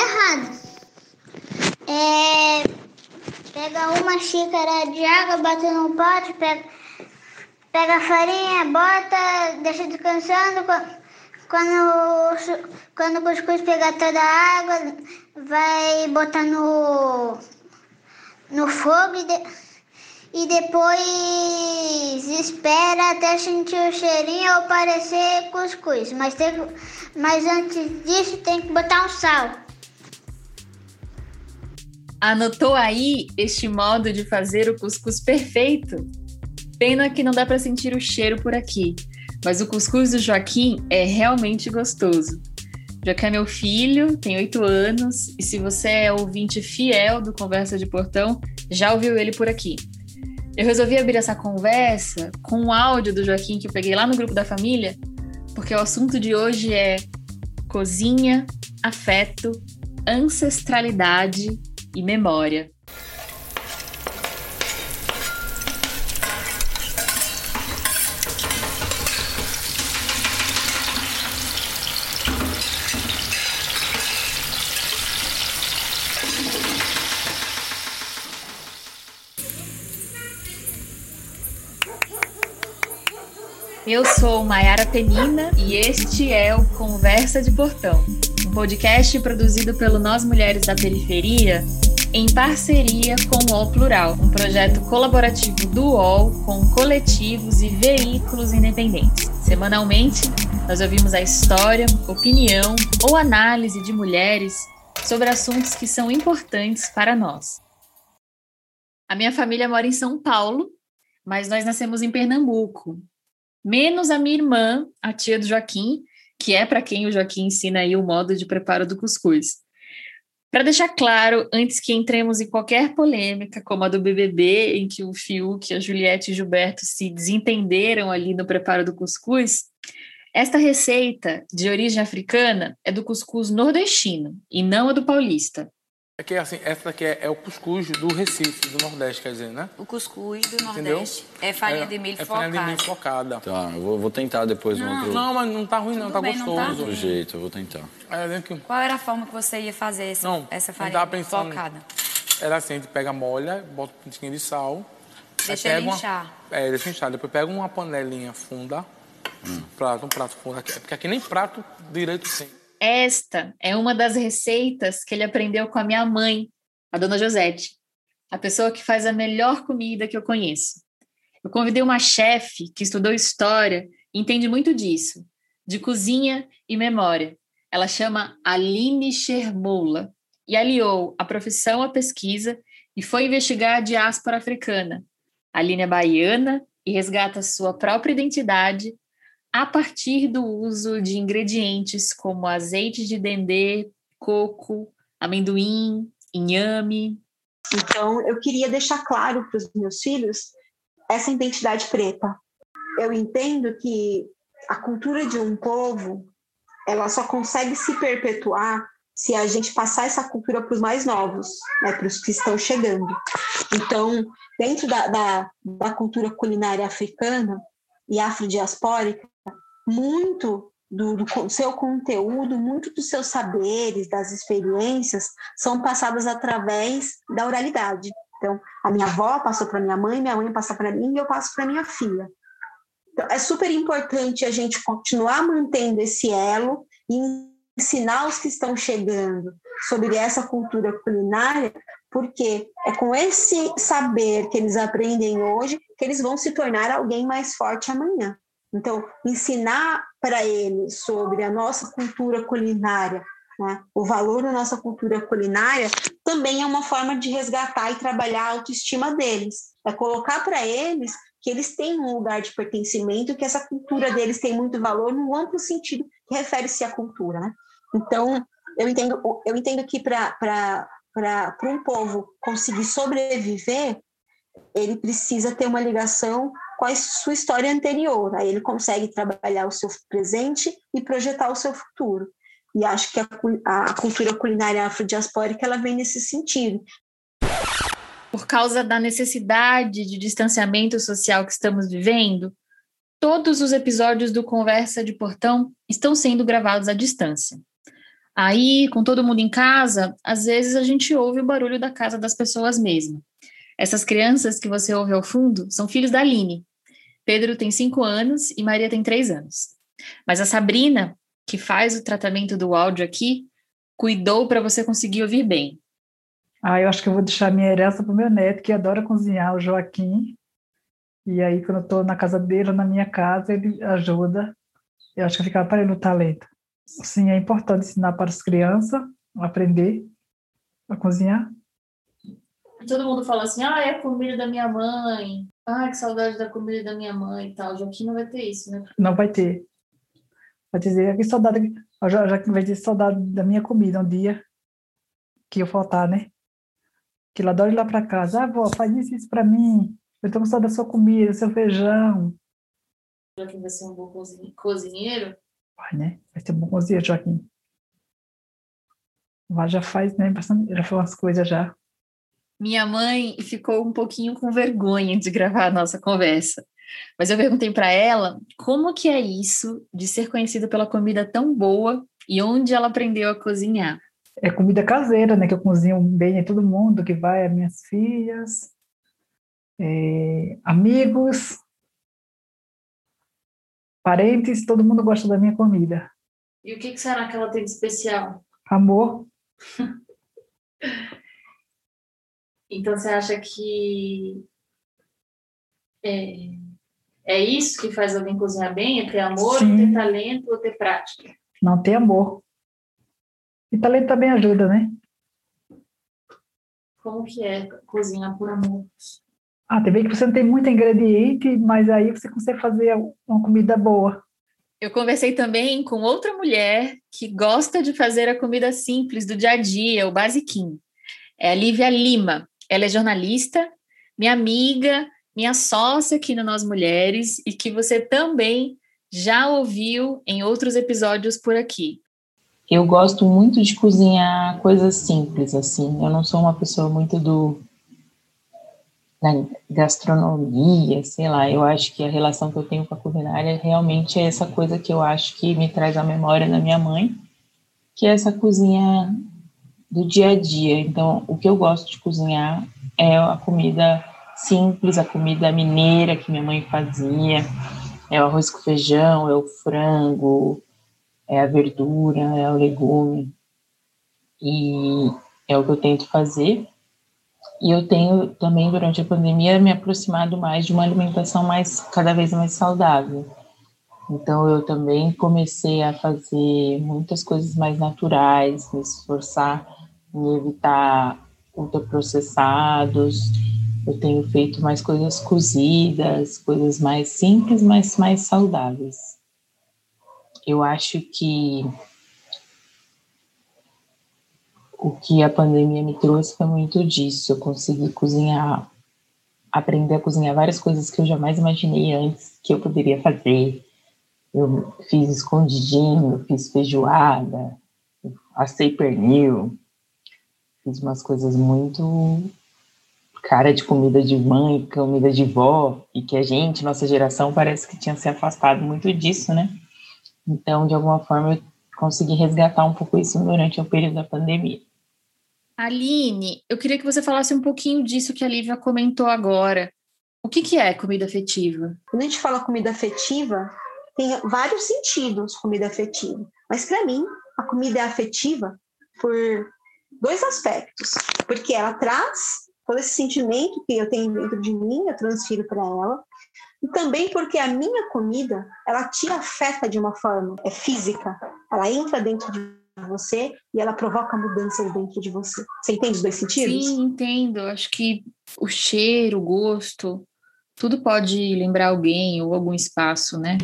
errado. É, pega uma xícara de água, bota no pote, pega, pega a farinha, bota, deixa descansando. Quando, quando o cuscuz pegar toda a água, vai botar no, no fogo e, de, e depois espera até sentir o cheirinho ou parecer cuscuz. Mas, tem, mas antes disso tem que botar um sal. Anotou aí este modo de fazer o cuscuz perfeito? Pena que não dá para sentir o cheiro por aqui, mas o cuscuz do Joaquim é realmente gostoso. Joaquim é meu filho, tem oito anos, e se você é ouvinte fiel do Conversa de Portão, já ouviu ele por aqui. Eu resolvi abrir essa conversa com um áudio do Joaquim que eu peguei lá no grupo da família, porque o assunto de hoje é cozinha, afeto, ancestralidade e memória. Eu sou Maiara Penina e este é o Conversa de Portão, um podcast produzido pelo Nós Mulheres da Periferia em parceria com o UOL Plural, um projeto colaborativo do UOL com coletivos e veículos independentes. Semanalmente, nós ouvimos a história, opinião ou análise de mulheres sobre assuntos que são importantes para nós. A minha família mora em São Paulo, mas nós nascemos em Pernambuco, menos a minha irmã, a tia do Joaquim, que é para quem o Joaquim ensina aí o modo de preparo do cuscuz. Para deixar claro, antes que entremos em qualquer polêmica, como a do BBB, em que o Fiuk, a Juliette e o Gilberto se desentenderam ali no preparo do cuscuz, esta receita de origem africana é do cuscuz nordestino e não a do paulista. É que assim, essa aqui é, é, o cuscuz do Recife, do Nordeste, quer dizer, né? O cuscuz do Nordeste. Entendeu? É farinha é, de milho é focada. É farinha de milho focada. Tá, eu vou, vou tentar depois não, um outro... Não, mas não tá ruim não, Tudo tá bem, gostoso. Não tá outro jeito, eu vou tentar. É, que... Qual era a forma que você ia fazer essa, não, essa farinha pensando, focada? Era assim, a gente pega a molha, bota um pouquinho de sal. Deixa ele inchar. Uma, é, deixa inchar. Depois pega uma panelinha funda, hum. prato, um prato fundo. Porque aqui nem prato direito tem. Esta é uma das receitas que ele aprendeu com a minha mãe a dona Josete, a pessoa que faz a melhor comida que eu conheço. Eu convidei uma chefe que estudou história e entende muito disso, de cozinha e memória. Ela chama Aline Shermoula e aliou a profissão à pesquisa e foi investigar a diáspora africana. A Aline é baiana e resgata sua própria identidade a partir do uso de ingredientes como azeite de dendê, coco, amendoim, inhame. Então, eu queria deixar claro para os meus filhos essa identidade preta. Eu entendo que a cultura de um povo ela só consegue se perpetuar se a gente passar essa cultura para os mais novos, né, para os que estão chegando. Então, dentro da, da, da cultura culinária africana e afrodiaspórica, muito do, do, seu conteúdo, muito dos seus saberes, das experiências, são passadas através da oralidade. Então, a minha avó passou para minha mãe, minha mãe passa para mim e eu passo para minha filha. Então, é super importante a gente continuar mantendo esse elo e ensinar os que estão chegando sobre essa cultura culinária, porque é com esse saber que eles aprendem hoje que eles vão se tornar alguém mais forte amanhã. Então, ensinar para eles sobre a nossa cultura culinária, né, o valor da nossa cultura culinária, também é uma forma de resgatar e trabalhar a autoestima deles. É colocar para eles que eles têm um lugar de pertencimento, que essa cultura deles tem muito valor no amplo sentido que refere-se à cultura. Né? Então, eu entendo, eu entendo que para um povo conseguir sobreviver, ele precisa ter uma ligação com a sua história anterior. Aí ele consegue trabalhar o seu presente e projetar o seu futuro. E acho que a, a cultura culinária afrodiaspórica ela vem nesse sentido. Por causa da necessidade de distanciamento social que estamos vivendo, todos os episódios do Conversa de Portão estão sendo gravados à distância. Aí, com todo mundo em casa, às vezes a gente ouve o barulho da casa das pessoas mesmo. Essas crianças que você ouve ao fundo são filhos da Aline. Pedro tem cinco anos e Maria tem três anos. Mas a Sabrina, que faz o tratamento do áudio aqui, cuidou para você conseguir ouvir bem. Ah, eu acho que eu vou deixar minha herança para o meu neto, que adora cozinhar, o Joaquim. E aí, quando eu estou na casa dele, na minha casa, ele ajuda. Eu acho que fica para ele o talento. Sim, é importante ensinar para as crianças aprender a cozinhar. Todo mundo fala assim, ah, é a comida da minha mãe. Ah, que saudade da comida da minha mãe e tal. Joaquim não vai ter isso, né? Não vai ter. Vai dizer que saudade, já, já vai ter saudade da minha comida um dia que eu faltar, né? Que ele adora ir lá para casa. Ah, vó, faz isso, isso para mim. Eu estou com saudade da sua comida, do seu feijão. Joaquim vai ser um bom cozinheiro? Vai, né? Vai ser um bom cozinheiro, Joaquim. Vai, já faz, né? Bastante, já faz umas coisas já. Minha mãe ficou um pouquinho com vergonha de gravar a nossa conversa. Mas eu perguntei para ela como que é isso de ser conhecida pela comida tão boa e onde ela aprendeu a cozinhar. É comida caseira, né? Que eu cozinho bem em todo mundo que vai, as minhas filhas, é, amigos, parentes, todo mundo gosta da minha comida. E o que, que será que ela tem de especial? Amor. então você acha que é, é isso que faz alguém cozinhar bem? É ter amor, Sim. ter talento ou ter prática? Não ter amor. E talento também ajuda, né? Como que é cozinhar por amor? Ah, tem que você não tem muito ingrediente, mas aí você consegue fazer uma comida boa. Eu conversei também com outra mulher que gosta de fazer a comida simples do dia a dia, o basiquinho. É a Lívia Lima. Ela é jornalista, minha amiga, minha sócia aqui no Nós Mulheres e que você também já ouviu em outros episódios por aqui. Eu gosto muito de cozinhar coisas simples, assim. Eu não sou uma pessoa muito do da gastronomia, sei lá, eu acho que a relação que eu tenho com a culinária realmente é essa coisa que eu acho que me traz a memória da minha mãe, que é essa cozinha do dia a dia. Então, o que eu gosto de cozinhar é a comida simples, a comida mineira que minha mãe fazia, é o arroz com feijão, é o frango, é a verdura, é o legume. E é o que eu tento fazer. E eu tenho também, durante a pandemia, me aproximado mais de uma alimentação mais cada vez mais saudável. Então, eu também comecei a fazer muitas coisas mais naturais, me esforçar em evitar ultraprocessados. Eu tenho feito mais coisas cozidas, coisas mais simples, mas mais saudáveis. Eu acho que o que a pandemia me trouxe foi muito disso. Eu consegui cozinhar, aprender a cozinhar várias coisas que eu jamais imaginei antes que eu poderia fazer. Eu fiz escondidinho, fiz feijoada, assei pernil, fiz umas coisas muito cara de comida de mãe, comida de vó, e que a gente, nossa geração, parece que tinha se afastado muito disso, né? Então, de alguma forma, eu consegui resgatar um pouco isso durante o período da pandemia. Aline, eu queria que você falasse um pouquinho disso que a Lívia comentou agora. O que, que é comida afetiva? Quando a gente fala comida afetiva, tem vários sentidos comida afetiva. Mas para mim, a comida é afetiva por dois aspectos. Porque ela traz todo esse sentimento que eu tenho dentro de mim, eu transfiro para ela. E também porque a minha comida, ela te afeta de uma forma é física. Ela entra dentro de você e ela provoca mudanças dentro de você. Você entende os dois sentidos? Sim, entendo. Acho que o cheiro, o gosto, tudo pode lembrar alguém ou algum espaço, né?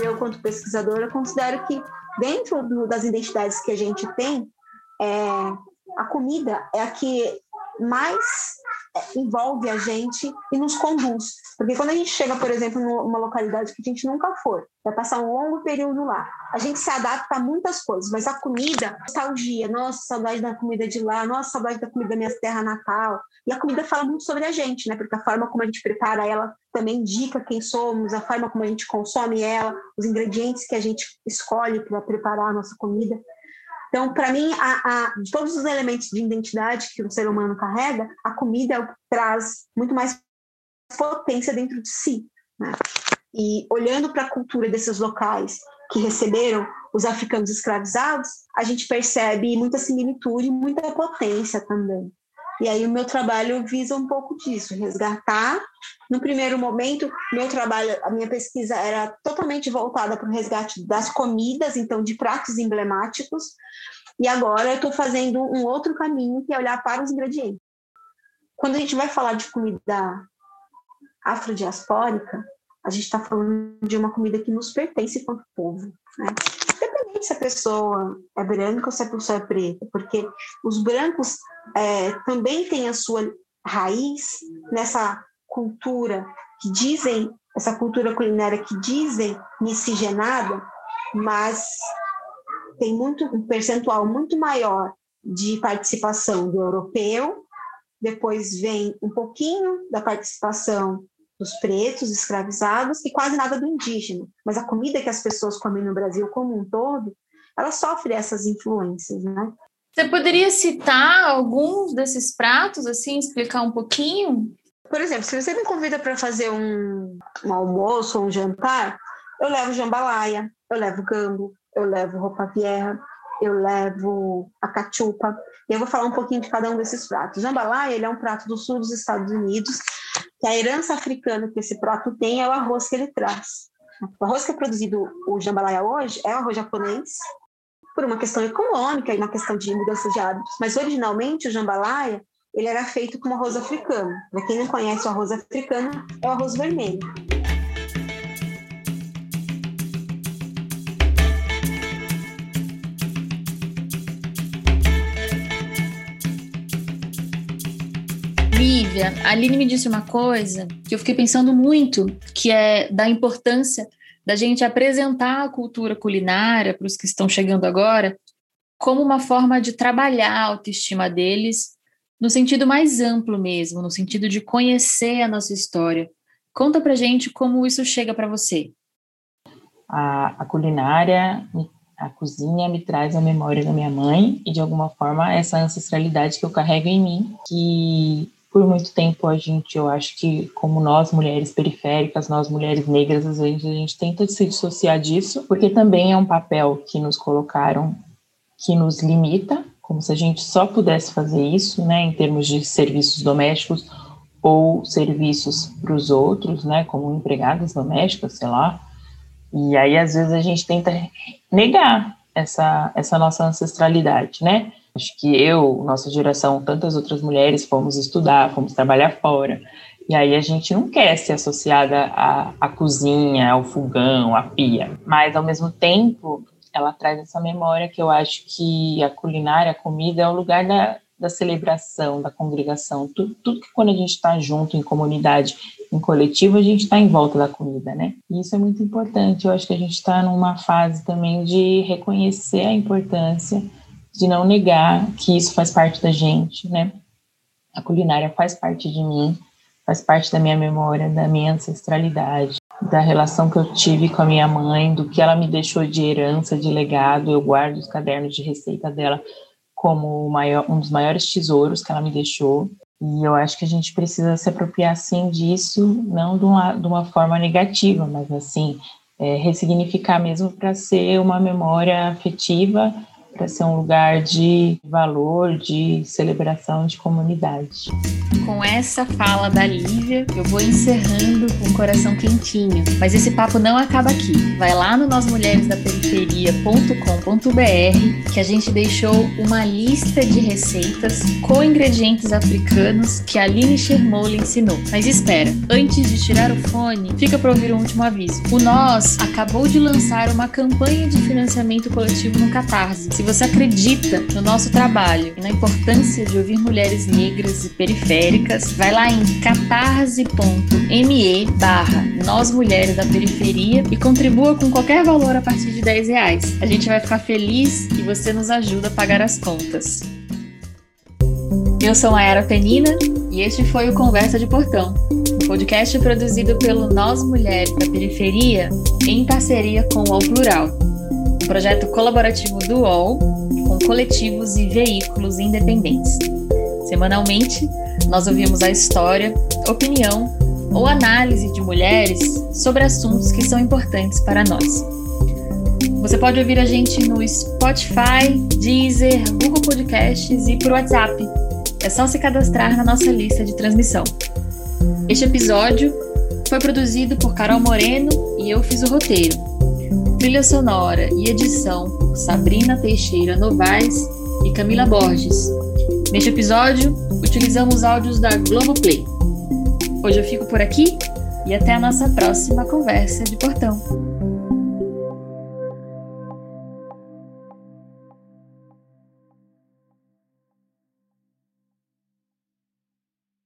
Eu, quanto pesquisadora, considero que dentro do, das identidades que a gente tem, é, a comida é a que mais envolve a gente e nos conduz. Porque quando a gente chega, por exemplo, numa localidade que a gente nunca foi, vai passar um longo período lá, a gente se adapta a muitas coisas, mas a comida, nostalgia, nossa, saudade da comida de lá, nossa, saudade da comida da minha terra natal. E a comida fala muito sobre a gente, né? Porque a forma como a gente prepara ela também indica quem somos, a forma como a gente consome ela, os ingredientes que a gente escolhe para preparar a nossa comida. Então, para mim, a, a, de todos os elementos de identidade que o ser humano carrega, a comida é traz muito mais potência dentro de si. Né? E olhando para a cultura desses locais que receberam os africanos escravizados, a gente percebe muita similitude, muita potência também. E aí o meu trabalho visa um pouco disso, resgatar. No primeiro momento, meu trabalho, a minha pesquisa era totalmente voltada para o resgate das comidas, então de pratos emblemáticos. E agora eu estou fazendo um outro caminho, que é olhar para os ingredientes. Quando a gente vai falar de comida afrodiaspórica, a gente está falando de uma comida que nos pertence enquanto povo. Né? Se a pessoa é branca ou se a pessoa é preta, porque os brancos é, também têm a sua raiz nessa cultura que dizem, essa cultura culinária que dizem miscigenada, mas tem muito um percentual muito maior de participação do europeu, depois vem um pouquinho da participação dos pretos escravizados e quase nada do indígena. Mas a comida que as pessoas comem no Brasil como um todo, ela sofre essas influências, né? Você poderia citar alguns desses pratos, assim, explicar um pouquinho? Por exemplo, se você me convida para fazer um, um almoço ou um jantar, eu levo jambalaya, eu levo gambo, eu levo roupa vieja, eu levo a cachupa. E eu vou falar um pouquinho de cada um desses pratos. Jambalaya, ele é um prato do sul dos Estados Unidos, que a herança africana que esse prato tem é o arroz que ele traz. O arroz que é produzido o jambalaya hoje é o arroz japonês, por uma questão econômica e uma questão de mudança de hábitos. Mas originalmente o jambalaya ele era feito com arroz africano. Para quem não conhece o arroz africano, é o arroz vermelho. A Aline me disse uma coisa que eu fiquei pensando muito, que é da importância da gente apresentar a cultura culinária para os que estão chegando agora como uma forma de trabalhar a autoestima deles no sentido mais amplo mesmo, no sentido de conhecer a nossa história. Conta pra gente como isso chega para você. A, a, culinária, a cozinha me traz a memória da minha mãe e de alguma forma essa ancestralidade que eu carrego em mim, que por muito tempo a gente, eu acho que como nós mulheres periféricas, nós mulheres negras, às vezes a gente tenta se dissociar disso, porque também é um papel que nos colocaram que nos limita, como se a gente só pudesse fazer isso, né, em termos de serviços domésticos ou serviços para os outros, né, como empregadas domésticas, sei lá. E aí às vezes a gente tenta negar essa essa nossa ancestralidade, né? Acho que eu, nossa geração, tantas outras mulheres fomos estudar, fomos trabalhar fora. E aí a gente não quer ser associada à, à cozinha, ao fogão, à pia. Mas ao mesmo tempo, ela traz essa memória que eu acho que a culinária, a comida é o lugar da, da celebração, da congregação. Tudo, tudo que quando a gente está junto em comunidade, em coletivo, a gente está em volta da comida, né? E isso é muito importante. Eu acho que a gente está numa fase também de reconhecer a importância de não negar que isso faz parte da gente, né? A culinária faz parte de mim, faz parte da minha memória, da minha ancestralidade, da relação que eu tive com a minha mãe, do que ela me deixou de herança, de legado. Eu guardo os cadernos de receita dela como maior, um dos maiores tesouros que ela me deixou. E eu acho que a gente precisa se apropriar, sim, disso, não de uma, de uma forma negativa, mas, assim, é, ressignificar mesmo para ser uma memória afetiva para ser um lugar de valor, de celebração de comunidade. Com essa fala da Lívia, eu vou encerrando com o coração quentinho. Mas esse papo não acaba aqui. Vai lá no nosmulheresdaperiferia.com.br que a gente deixou uma lista de receitas com ingredientes africanos que a Aline Shermola ensinou. Mas espera, antes de tirar o fone, fica para ouvir um último aviso. O Nós acabou de lançar uma campanha de financiamento coletivo no Catarse. Se você acredita no nosso trabalho e na importância de ouvir mulheres negras e periféricas, periféricas, vai lá em catarse.me barra Nós Mulheres da Periferia e contribua com qualquer valor a partir de 10 reais. A gente vai ficar feliz e você nos ajuda a pagar as contas. Eu sou Mayara Penina e este foi o Conversa de Portão, um podcast produzido pelo Nós Mulheres da Periferia em parceria com o UOL Plural, um projeto colaborativo do UOL com coletivos e veículos independentes. Semanalmente, nós ouvimos a história, opinião ou análise de mulheres sobre assuntos que são importantes para nós. Você pode ouvir a gente no Spotify, Deezer, Google Podcasts e por WhatsApp. É só se cadastrar na nossa lista de transmissão. Este episódio foi produzido por Carol Moreno e eu fiz o roteiro. Trilha sonora e edição por Sabrina Teixeira Novaes e Camila Borges. Neste episódio, utilizamos áudios da Globoplay. Hoje eu fico por aqui e até a nossa próxima conversa de portão.